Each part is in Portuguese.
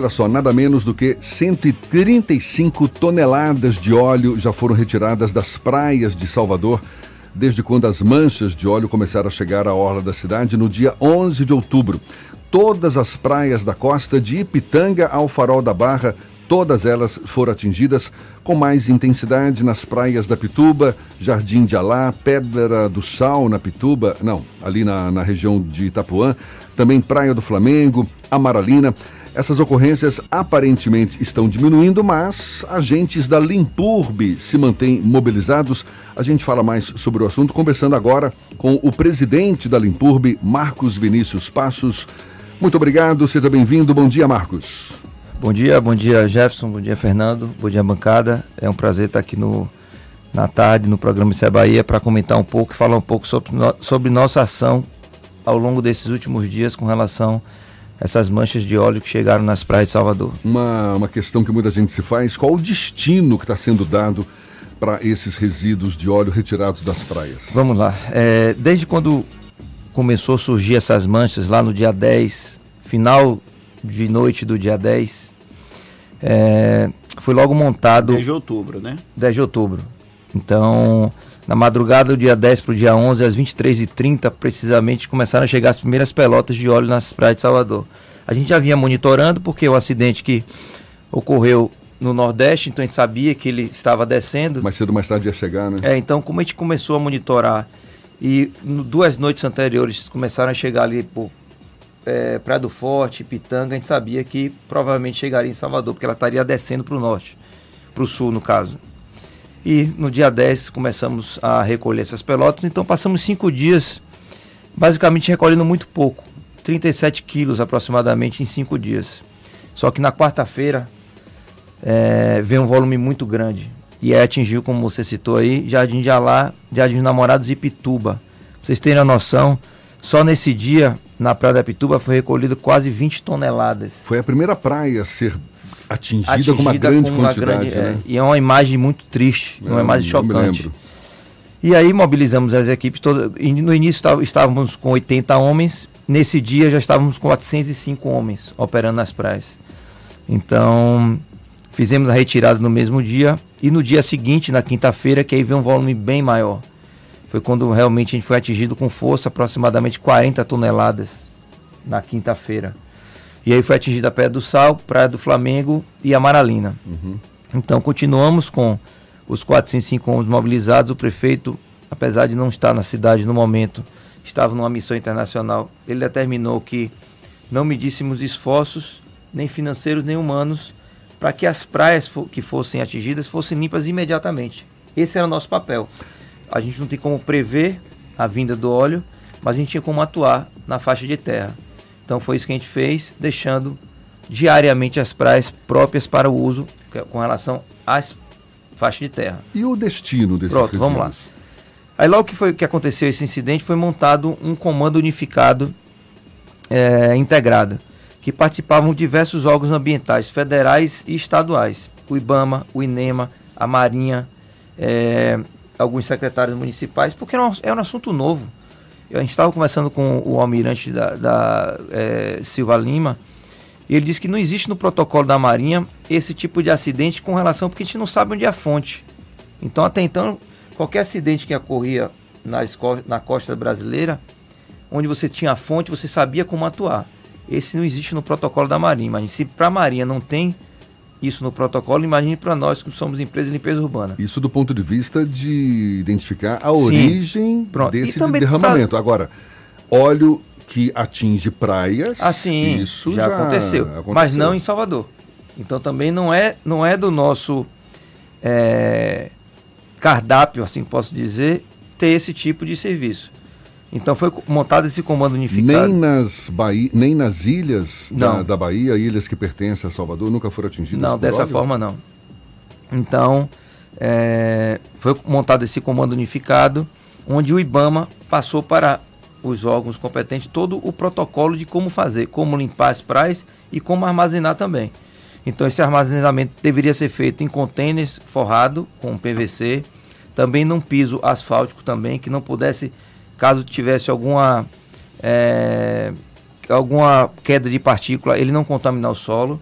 Olha só, nada menos do que 135 toneladas de óleo já foram retiradas das praias de Salvador desde quando as manchas de óleo começaram a chegar à orla da cidade no dia 11 de outubro. Todas as praias da costa, de Ipitanga ao Farol da Barra, todas elas foram atingidas com mais intensidade nas praias da Pituba, Jardim de Alá, Pedra do Sal na Pituba, não, ali na, na região de Itapuã, também Praia do Flamengo, Amaralina. Essas ocorrências aparentemente estão diminuindo, mas agentes da Limpurbe se mantêm mobilizados. A gente fala mais sobre o assunto conversando agora com o presidente da Limpurbe, Marcos Vinícius Passos. Muito obrigado, seja bem-vindo. Bom dia, Marcos. Bom dia, bom dia Jefferson, bom dia Fernando, bom dia bancada. É um prazer estar aqui no, na tarde no programa Isso é Bahia para comentar um pouco e falar um pouco sobre, sobre nossa ação ao longo desses últimos dias com relação essas manchas de óleo que chegaram nas praias de Salvador. Uma, uma questão que muita gente se faz, qual o destino que está sendo dado para esses resíduos de óleo retirados das praias? Vamos lá. É, desde quando começou a surgir essas manchas, lá no dia 10, final de noite do dia 10, é, foi logo montado. 10 de outubro, né? 10 de outubro. Então, na madrugada do dia 10 para o dia 11, às 23h30, precisamente, começaram a chegar as primeiras pelotas de óleo nas praias de Salvador. A gente já vinha monitorando, porque o acidente que ocorreu no Nordeste, então a gente sabia que ele estava descendo. Mais cedo mais tarde ia chegar, né? É, então, como a gente começou a monitorar e no, duas noites anteriores começaram a chegar ali por é, Praia do Forte, Pitanga, a gente sabia que provavelmente chegaria em Salvador, porque ela estaria descendo para o norte, para o sul, no caso. E no dia 10 começamos a recolher essas pelotas, então passamos cinco dias basicamente recolhendo muito pouco, 37 quilos aproximadamente em cinco dias. Só que na quarta-feira é, veio um volume muito grande e aí atingiu, como você citou aí, Jardim de Alá, Jardim de Namorados e Pituba. Pra vocês terem a noção, só nesse dia, na Praia da Pituba, foi recolhido quase 20 toneladas. Foi a primeira praia a ser atingida, atingida com uma grande com uma quantidade. Grande, né? é, e é uma imagem muito triste, é, uma imagem chocante. E aí mobilizamos as equipes todas. No início estávamos com 80 homens, nesse dia já estávamos com 405 homens operando nas praias. Então, fizemos a retirada no mesmo dia e no dia seguinte, na quinta-feira, que aí veio um volume bem maior. Foi quando realmente a gente foi atingido com força, aproximadamente 40 toneladas na quinta-feira. E aí foi atingida a Praia do Sal, Praia do Flamengo e Amaralina. Uhum. Então continuamos com os 405 homens mobilizados. O prefeito, apesar de não estar na cidade no momento, estava numa missão internacional. Ele determinou que não medíssemos esforços, nem financeiros nem humanos, para que as praias que fossem atingidas fossem limpas imediatamente. Esse era o nosso papel. A gente não tem como prever a vinda do óleo, mas a gente tinha como atuar na faixa de terra. Então foi isso que a gente fez, deixando diariamente as praias próprias para o uso com relação às faixas de terra. E o destino desses Pronto, vamos lá. Aí logo que foi que aconteceu esse incidente, foi montado um comando unificado é, integrado, que participavam diversos órgãos ambientais federais e estaduais, o IBAMA, o INEMA, a Marinha, é, alguns secretários municipais, porque era um, era um assunto novo a gente estava conversando com o almirante da, da é, Silva Lima, e ele disse que não existe no protocolo da Marinha esse tipo de acidente com relação, porque a gente não sabe onde é a fonte. Então, até então, qualquer acidente que ocorria na, na costa brasileira, onde você tinha a fonte, você sabia como atuar. Esse não existe no protocolo da Marinha. Mas se para a Marinha não tem isso no protocolo, imagine para nós que somos empresa de limpeza urbana. Isso do ponto de vista de identificar a Sim. origem Pronto. desse derramamento. Pra... Agora, óleo que atinge praias, assim, isso já, já aconteceu, aconteceu, mas não em Salvador. Então também não é, não é do nosso é, cardápio, assim posso dizer, ter esse tipo de serviço. Então foi montado esse comando unificado. Nem nas, Bahia, nem nas ilhas da, da, Bahia, ilhas que pertencem a Salvador, nunca foram atingidas? Não, dessa óleo? forma não. Então é, foi montado esse comando unificado, onde o IBAMA passou para os órgãos competentes todo o protocolo de como fazer, como limpar as praias e como armazenar também. Então esse armazenamento deveria ser feito em contêineres forrado com PVC, também num piso asfáltico também que não pudesse caso tivesse alguma, é, alguma queda de partícula, ele não contaminar o solo.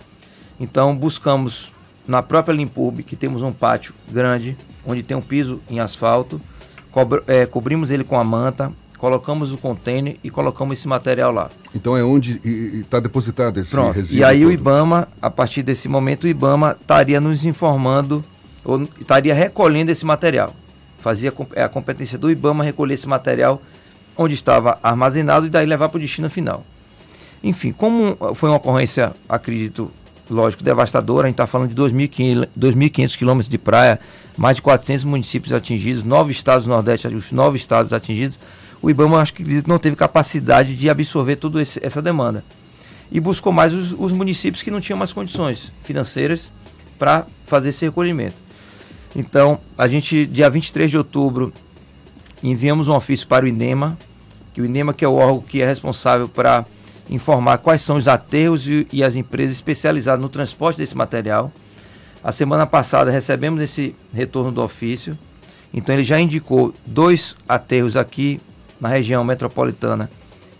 Então buscamos na própria Limpub, que temos um pátio grande, onde tem um piso em asfalto, é, cobrimos ele com a manta, colocamos o container e colocamos esse material lá. Então é onde está depositado esse Pronto. resíduo? E aí todo. o IBAMA, a partir desse momento, o IBAMA estaria nos informando, ou estaria recolhendo esse material. Fazia é a competência do IBAMA recolher esse material onde estava armazenado e daí levar para o destino final. Enfim, como foi uma ocorrência, acredito, lógico, devastadora, a gente está falando de 2.500 quilômetros de praia, mais de 400 municípios atingidos, nove estados do Nordeste, os nove estados atingidos, o IBAMA acho que não teve capacidade de absorver toda essa demanda. E buscou mais os, os municípios que não tinham mais condições financeiras para fazer esse recolhimento. Então, a gente, dia 23 de outubro, enviamos um ofício para o INEMA, que o INEMA que é o órgão que é responsável para informar quais são os aterros e, e, as empresas especializadas no transporte desse material. A semana passada recebemos esse retorno do ofício, então ele já indicou dois aterros aqui na região metropolitana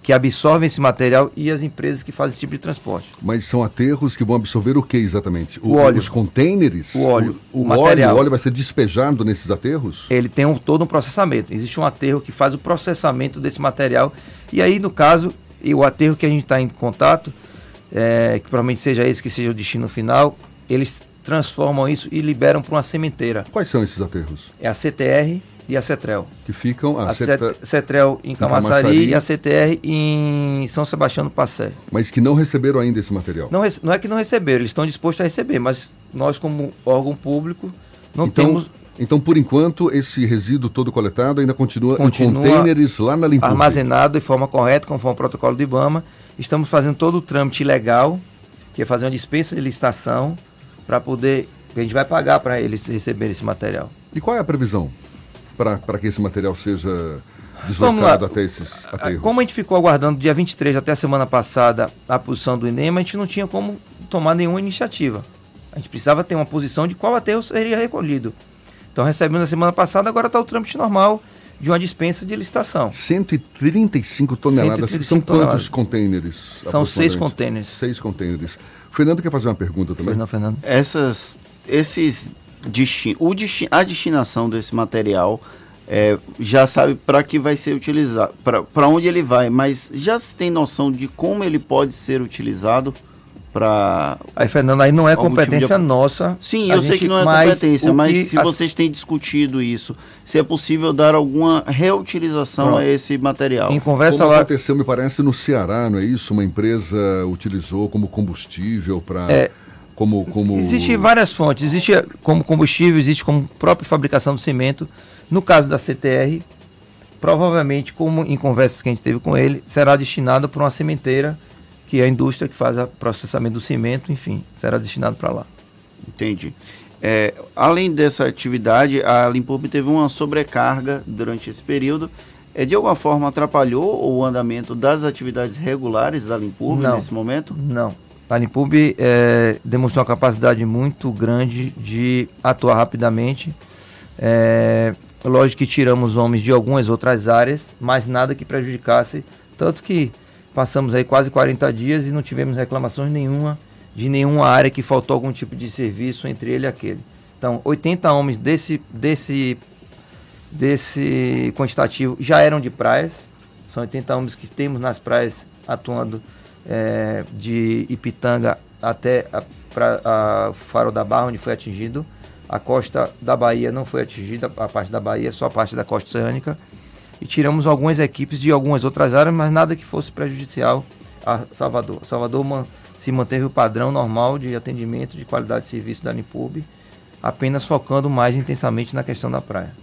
que absorvem esse material e as empresas que fazem esse tipo de transporte. Mas são aterros que vão absorver o que exatamente? O, o óleo. Os containers? O óleo. O, o, o óleo, o óleo vai ser despejado nesses aterros? Ele tem um, todo um processamento. Existe um aterro que faz o processamento desse material. E aí, no caso, e o aterro que a gente está em contato, é, que provavelmente seja esse que seja o destino final, eles transformam isso e liberam para uma sementeira. Quais são esses aterros? É a CTR e a CETREL. Que ficam... A, a CETREL em Camaçari, e a CTR em São Sebastião do Passé. Mas que não receberam ainda esse material? Não, não é que não receberam, eles estão dispostos a receber, mas nós como órgão público não então, temos então, por enquanto, esse resíduo todo coletado ainda continua, continua em containers lá na limpeza. Armazenado de forma correta, conforme o protocolo do IBAMA. Estamos fazendo todo o trâmite legal, que é fazer uma dispensa de licitação, para poder. A gente vai pagar para eles receberem esse material. E qual é a previsão para que esse material seja deslocado até esses aterros? Como a gente ficou aguardando dia 23 até a semana passada a posição do INEMA, a gente não tinha como tomar nenhuma iniciativa. A gente precisava ter uma posição de qual aterro seria recolhido. Então recebemos na semana passada, agora está o trâmite normal de uma dispensa de licitação. 135 toneladas. 135 São toneladas. quantos containers? São seis containers. Seis containers. O Fernando quer fazer uma pergunta também? Pois não, Fernando. Essas, esses destin o destin a destinação desse material é, já sabe para que vai ser utilizado, para onde ele vai, mas já se tem noção de como ele pode ser utilizado? Para. Aí, Fernando, aí não é competência tipo de... nossa. Sim, eu gente, sei que não é competência, mas se as... vocês têm discutido isso, se é possível dar alguma reutilização Pronto. a esse material. Em conversa como lá... aconteceu, me parece, no Ceará, não é isso? Uma empresa utilizou como combustível para. É... Como, como... Existe várias fontes. Existe como combustível, existe como própria fabricação do cimento. No caso da CTR, provavelmente, como em conversas que a gente teve com ele, será destinado para uma sementeira que é a indústria que faz o processamento do cimento, enfim, será destinado para lá. Entendi. É, além dessa atividade, a Limpurb teve uma sobrecarga durante esse período. É, de alguma forma atrapalhou o andamento das atividades regulares da Limpurb nesse momento? Não. A Limpurb é, demonstrou uma capacidade muito grande de atuar rapidamente. É, lógico que tiramos homens de algumas outras áreas, mas nada que prejudicasse. Tanto que Passamos aí quase 40 dias e não tivemos reclamações nenhuma de nenhuma área que faltou algum tipo de serviço entre ele e aquele. Então, 80 homens desse, desse, desse quantitativo já eram de praias. São 80 homens que temos nas praias atuando é, de Ipitanga até a, pra, a Faro da Barra, onde foi atingido. A costa da Bahia não foi atingida, a parte da Bahia, só a parte da costa oceânica e tiramos algumas equipes de algumas outras áreas, mas nada que fosse prejudicial a Salvador. Salvador man, se manteve o padrão normal de atendimento, de qualidade de serviço da Unipub, apenas focando mais intensamente na questão da praia.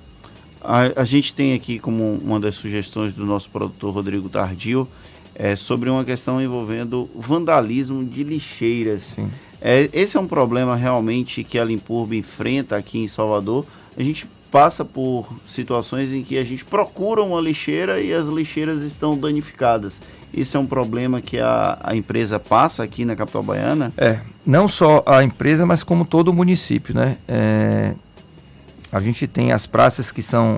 A, a gente tem aqui como uma das sugestões do nosso produtor Rodrigo Tardio é, sobre uma questão envolvendo vandalismo de lixeiras. É, esse é um problema realmente que a Limpurb enfrenta aqui em Salvador. A gente passa por situações em que a gente procura uma lixeira e as lixeiras estão danificadas. Isso é um problema que a, a empresa passa aqui na capital baiana? É, não só a empresa, mas como todo o município, né? É, a gente tem as praças que são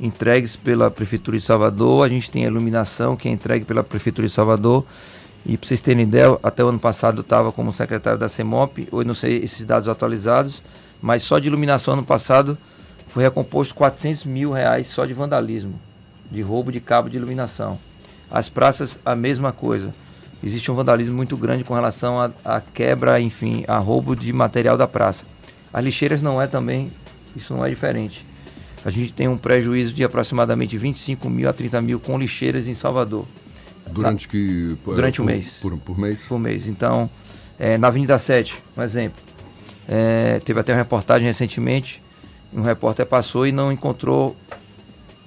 entregues pela Prefeitura de Salvador, a gente tem a iluminação que é entregue pela Prefeitura de Salvador E para vocês terem ideia, até o ano passado eu estava como secretário da CEMOP, hoje não sei esses dados atualizados, mas só de iluminação ano passado foi recomposto 400 mil reais só de vandalismo, de roubo de cabo de iluminação. As praças, a mesma coisa. Existe um vandalismo muito grande com relação à quebra, enfim, a roubo de material da praça. As lixeiras não é também, isso não é diferente. A gente tem um prejuízo de aproximadamente 25 mil a 30 mil com lixeiras em Salvador. Durante que. Durante o um mês. Por, por mês? Por mês. Então, é, na Avenida 7, um exemplo. É, teve até uma reportagem recentemente. Um repórter passou e não encontrou.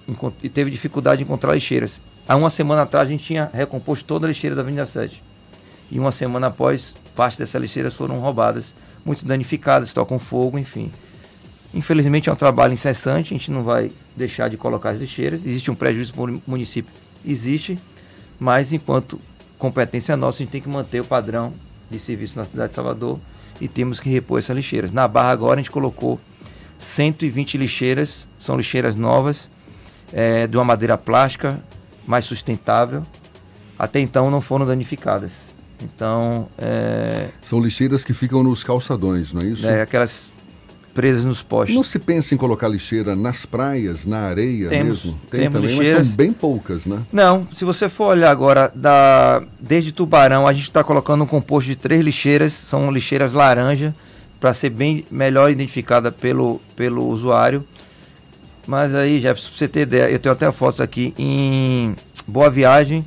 Encont e teve dificuldade de encontrar lixeiras. Há uma semana atrás a gente tinha recomposto toda a lixeira da Avenida 7. E uma semana após, parte dessas lixeiras foram roubadas, muito danificadas, tocam fogo, enfim. Infelizmente é um trabalho incessante, a gente não vai deixar de colocar as lixeiras. Existe um prejuízo para o município? Existe mas enquanto competência nossa, a gente tem que manter o padrão de serviço na cidade de Salvador e temos que repor essas lixeiras. Na Barra agora a gente colocou 120 lixeiras, são lixeiras novas, é, de uma madeira plástica, mais sustentável. Até então não foram danificadas. Então. É... São lixeiras que ficam nos calçadões, não é isso? É, aquelas presas nos postes. Não se pensa em colocar lixeira nas praias, na areia temos, mesmo? Tem temos também, lixeiras. mas são bem poucas, né? Não, se você for olhar agora, da, desde Tubarão, a gente está colocando um composto de três lixeiras, são lixeiras laranja, para ser bem melhor identificada pelo, pelo usuário. Mas aí, Jefferson, para você ter ideia, eu tenho até fotos aqui em Boa Viagem,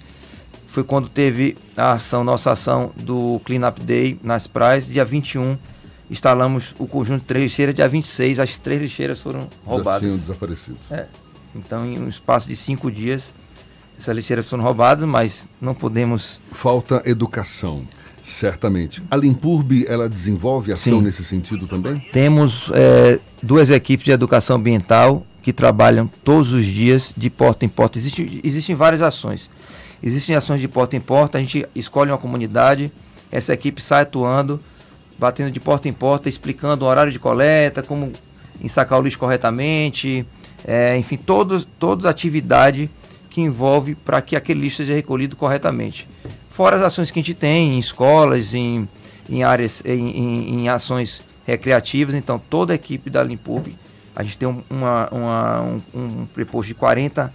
foi quando teve a ação, nossa ação do Clean Up Day nas praias, dia 21 instalamos o conjunto de três lixeiras. Dia 26, as três lixeiras foram roubadas. Já tinham desaparecido. É. Então, em um espaço de cinco dias, essas lixeiras foram roubadas, mas não podemos. Falta educação. Certamente. A Limpurb, ela desenvolve ação Sim. nesse sentido também? Temos é, duas equipes de educação ambiental que trabalham todos os dias de porta em porta. Existe, existem várias ações. Existem ações de porta em porta, a gente escolhe uma comunidade, essa equipe sai atuando batendo de porta em porta, explicando o horário de coleta, como ensacar o lixo corretamente, é, enfim, todas todas atividade que envolve para que aquele lixo seja recolhido corretamente. Fora as ações que a gente tem em escolas, em, em áreas, em, em, em ações recreativas, então toda a equipe da Limpub, a gente tem uma, uma, um, um preposto de 40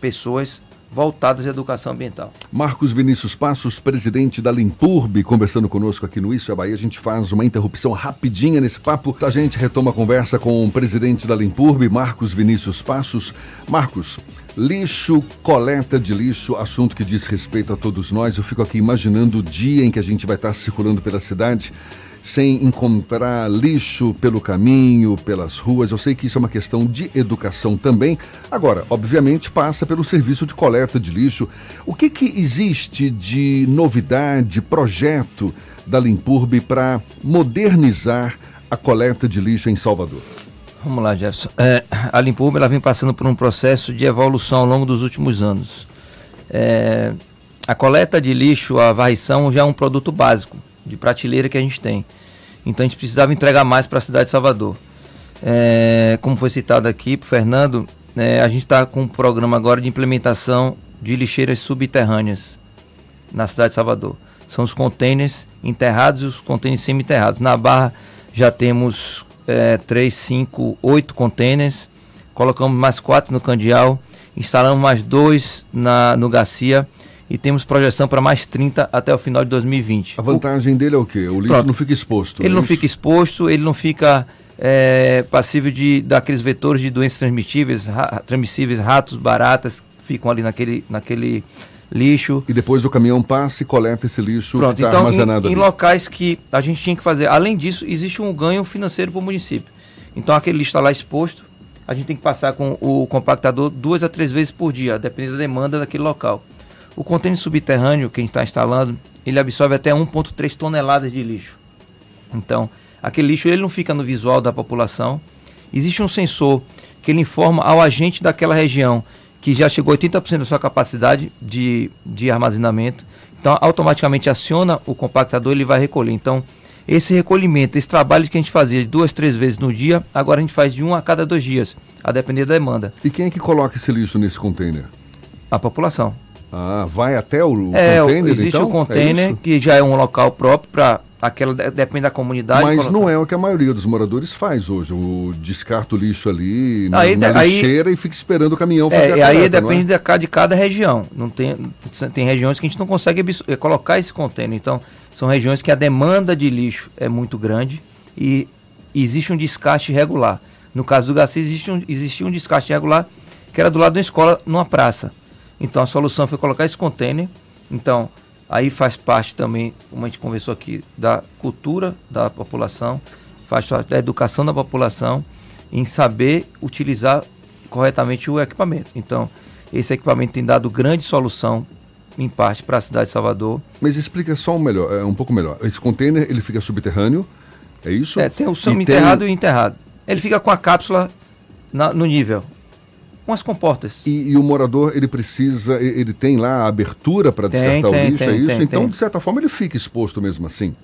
pessoas voltadas à educação ambiental. Marcos Vinícius Passos, presidente da Limpurb, conversando conosco aqui no Isso é Bahia. A gente faz uma interrupção rapidinha nesse papo. A gente retoma a conversa com o presidente da Limpurb, Marcos Vinícius Passos. Marcos, lixo, coleta de lixo, assunto que diz respeito a todos nós. Eu fico aqui imaginando o dia em que a gente vai estar circulando pela cidade sem encontrar lixo pelo caminho, pelas ruas. Eu sei que isso é uma questão de educação também. Agora, obviamente, passa pelo serviço de coleta de lixo. O que, que existe de novidade, projeto da Limpurb para modernizar a coleta de lixo em Salvador? Vamos lá, Jefferson. É, a Limpurb ela vem passando por um processo de evolução ao longo dos últimos anos. É, a coleta de lixo, a varrição, já é um produto básico de prateleira que a gente tem. Então a gente precisava entregar mais para a cidade de Salvador. É, como foi citado aqui por Fernando, é, a gente está com um programa agora de implementação de lixeiras subterrâneas na cidade de Salvador. São os containers enterrados e os containers semi-enterrados. Na Barra já temos é, 3, 5, 8 containers. Colocamos mais quatro no Candial. Instalamos mais dois na, no Garcia e temos projeção para mais 30 até o final de 2020. A vantagem o... dele é o quê? O lixo Pronto. não fica exposto. Ele é não fica exposto, ele não fica é, passível de daqueles vetores de doenças transmissíveis, ra, transmissíveis, ratos, baratas, ficam ali naquele, naquele lixo. E depois o caminhão passa e coleta esse lixo Pronto, que está então, armazenado em, ali. em locais que a gente tinha que fazer. Além disso, existe um ganho financeiro para o município. Então aquele lixo está lá exposto, a gente tem que passar com o compactador duas a três vezes por dia, dependendo da demanda daquele local. O contêiner subterrâneo que a gente está instalando, ele absorve até 1,3 toneladas de lixo. Então, aquele lixo ele não fica no visual da população. Existe um sensor que ele informa ao agente daquela região que já chegou a 80% da sua capacidade de, de armazenamento. Então, automaticamente aciona o compactador e ele vai recolher. Então, esse recolhimento, esse trabalho que a gente fazia de duas, três vezes no dia, agora a gente faz de um a cada dois dias, a depender da demanda. E quem é que coloca esse lixo nesse container? A população. Ah, vai até o, é, container, existe então? o container, é que já é um local próprio para aquela depende da comunidade. Mas não é o que a maioria dos moradores faz hoje. O descarta o lixo ali na, aí, na aí, e fica esperando o caminhão é, fazer é, a Aí depende é? de, cada região. Não tem, tem regiões que a gente não consegue eh, colocar esse container. Então, são regiões que a demanda de lixo é muito grande e existe um descarte regular. No caso do Garcia, existe um, existia um descarte regular que era do lado da escola, numa praça. Então a solução foi colocar esse container. Então, aí faz parte também, como a gente conversou aqui, da cultura da população, faz parte da educação da população em saber utilizar corretamente o equipamento. Então, esse equipamento tem dado grande solução em parte para a cidade de Salvador. Mas explica só um, melhor, é, um pouco melhor. Esse container ele fica subterrâneo, é isso? É, tem o semi-enterrado e, tem... e enterrado. Ele fica com a cápsula na, no nível com as comportas. E, e, o morador, ele precisa, ele tem lá a abertura para descartar tem, o lixo, tem, é isso? Tem, então, de certa forma, ele fica exposto mesmo assim?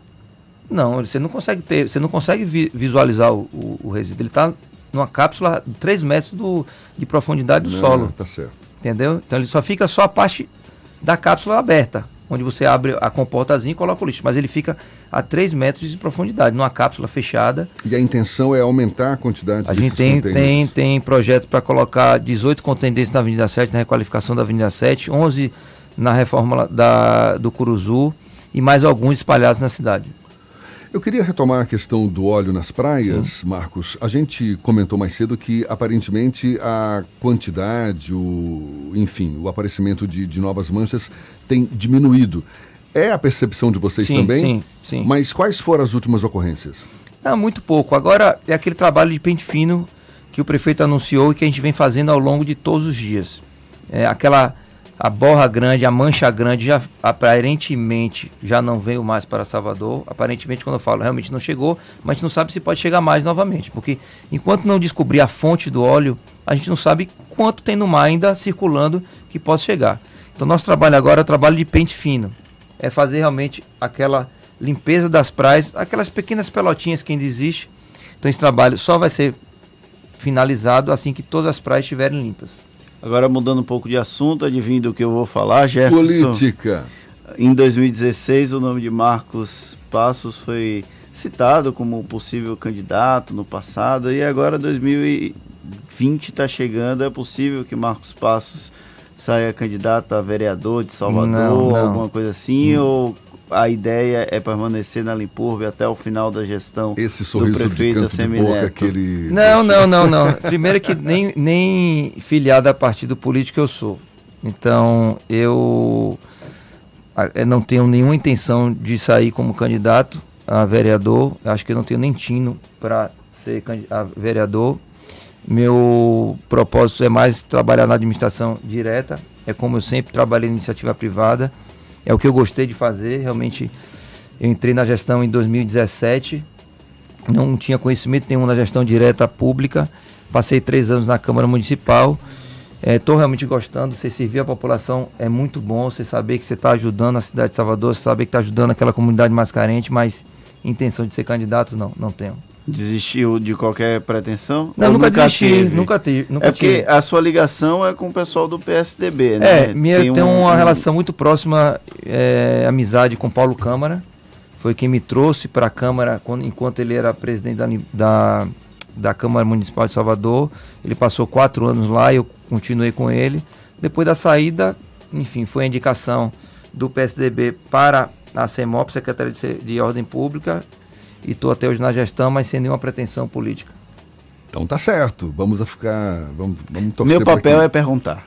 Não, você não consegue ter, você não consegue vi, visualizar o, o, o, resíduo. Ele está numa cápsula de 3 metros do, de profundidade do não, solo. Tá certo. Entendeu? Então ele só fica só a parte da cápsula aberta onde você abre a comportazinha e coloca o lixo, mas ele fica a 3 metros de profundidade, numa cápsula fechada. E a intenção é aumentar a quantidade a gente tem, tem, tem projeto para colocar 18 contendentes na Avenida 7, na requalificação da Avenida 7, 11 na reforma da, do Curuzu e mais alguns espalhados na cidade. Eu queria retomar a questão do óleo nas praias, Sim. Marcos. A gente comentou mais cedo que aparentemente a quantidade, o, enfim, o aparecimento de, de novas manchas tem diminuído. É a percepção de vocês sim, também? Sim, sim. Mas quais foram as últimas ocorrências? Ah, muito pouco. Agora é aquele trabalho de pente fino que o prefeito anunciou e que a gente vem fazendo ao longo de todos os dias. É aquela a borra grande, a mancha grande já aparentemente já não veio mais para Salvador. Aparentemente, quando eu falo, realmente não chegou, mas a gente não sabe se pode chegar mais novamente, porque enquanto não descobrir a fonte do óleo, a gente não sabe quanto tem no mar ainda circulando que possa chegar. Então, nosso trabalho agora é o trabalho de pente fino, é fazer realmente aquela limpeza das praias, aquelas pequenas pelotinhas que ainda existe. Então, esse trabalho só vai ser finalizado assim que todas as praias estiverem limpas. Agora mudando um pouco de assunto, adivinha do que eu vou falar, Jefferson? Política. Em 2016, o nome de Marcos Passos foi citado como possível candidato no passado e agora 2020 está chegando. É possível que Marcos Passos saia candidato a vereador de Salvador, não, não. alguma coisa assim? Hum. Ou a ideia é permanecer na Limpurbe até o final da gestão Esse sorriso do prefeito de canto de boca que ele Não, não, não, não. Primeiro que nem, nem filiado a partido político eu sou. Então, eu não tenho nenhuma intenção de sair como candidato a vereador. Acho que eu não tenho nem tino para ser a vereador. Meu propósito é mais trabalhar na administração direta. É como eu sempre trabalhei em iniciativa privada é o que eu gostei de fazer. Realmente, eu entrei na gestão em 2017, não tinha conhecimento nenhum na gestão direta pública. Passei três anos na Câmara Municipal. Estou é, realmente gostando. Você servir a população é muito bom. Você saber que você está ajudando a cidade de Salvador, você saber que está ajudando aquela comunidade mais carente, mas intenção de ser candidato, não, não tenho. Desistiu de qualquer pretensão? Não, nunca, nunca desisti, teve? nunca tive. Nunca é porque tive. a sua ligação é com o pessoal do PSDB, né? É, minha, tem, tem um, uma um... relação muito próxima, é, amizade com Paulo Câmara. Foi quem me trouxe para a Câmara quando, enquanto ele era presidente da, da, da Câmara Municipal de Salvador. Ele passou quatro anos lá e eu continuei com ele. Depois da saída, enfim, foi a indicação do PSDB para a CEMOP, Secretaria de, de Ordem Pública, e estou até hoje na gestão, mas sem nenhuma pretensão política. Então tá certo, vamos a ficar, vamos, vamos torcer Meu papel é perguntar.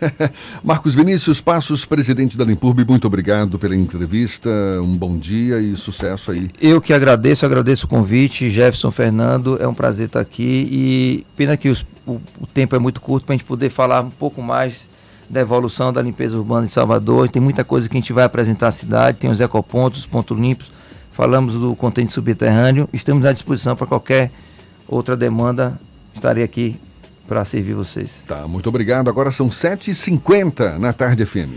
Marcos Vinícius Passos, presidente da Limpurb, muito obrigado pela entrevista, um bom dia e sucesso aí. Eu que agradeço, agradeço o convite, Jefferson Fernando, é um prazer estar aqui e pena que os, o, o tempo é muito curto para a gente poder falar um pouco mais da evolução da limpeza urbana de Salvador, tem muita coisa que a gente vai apresentar à cidade, tem os ecopontos, os pontos limpos, falamos do contente subterrâneo, estamos à disposição para qualquer outra demanda, estarei aqui para servir vocês. Tá, muito obrigado. Agora são 7h50 na tarde FM.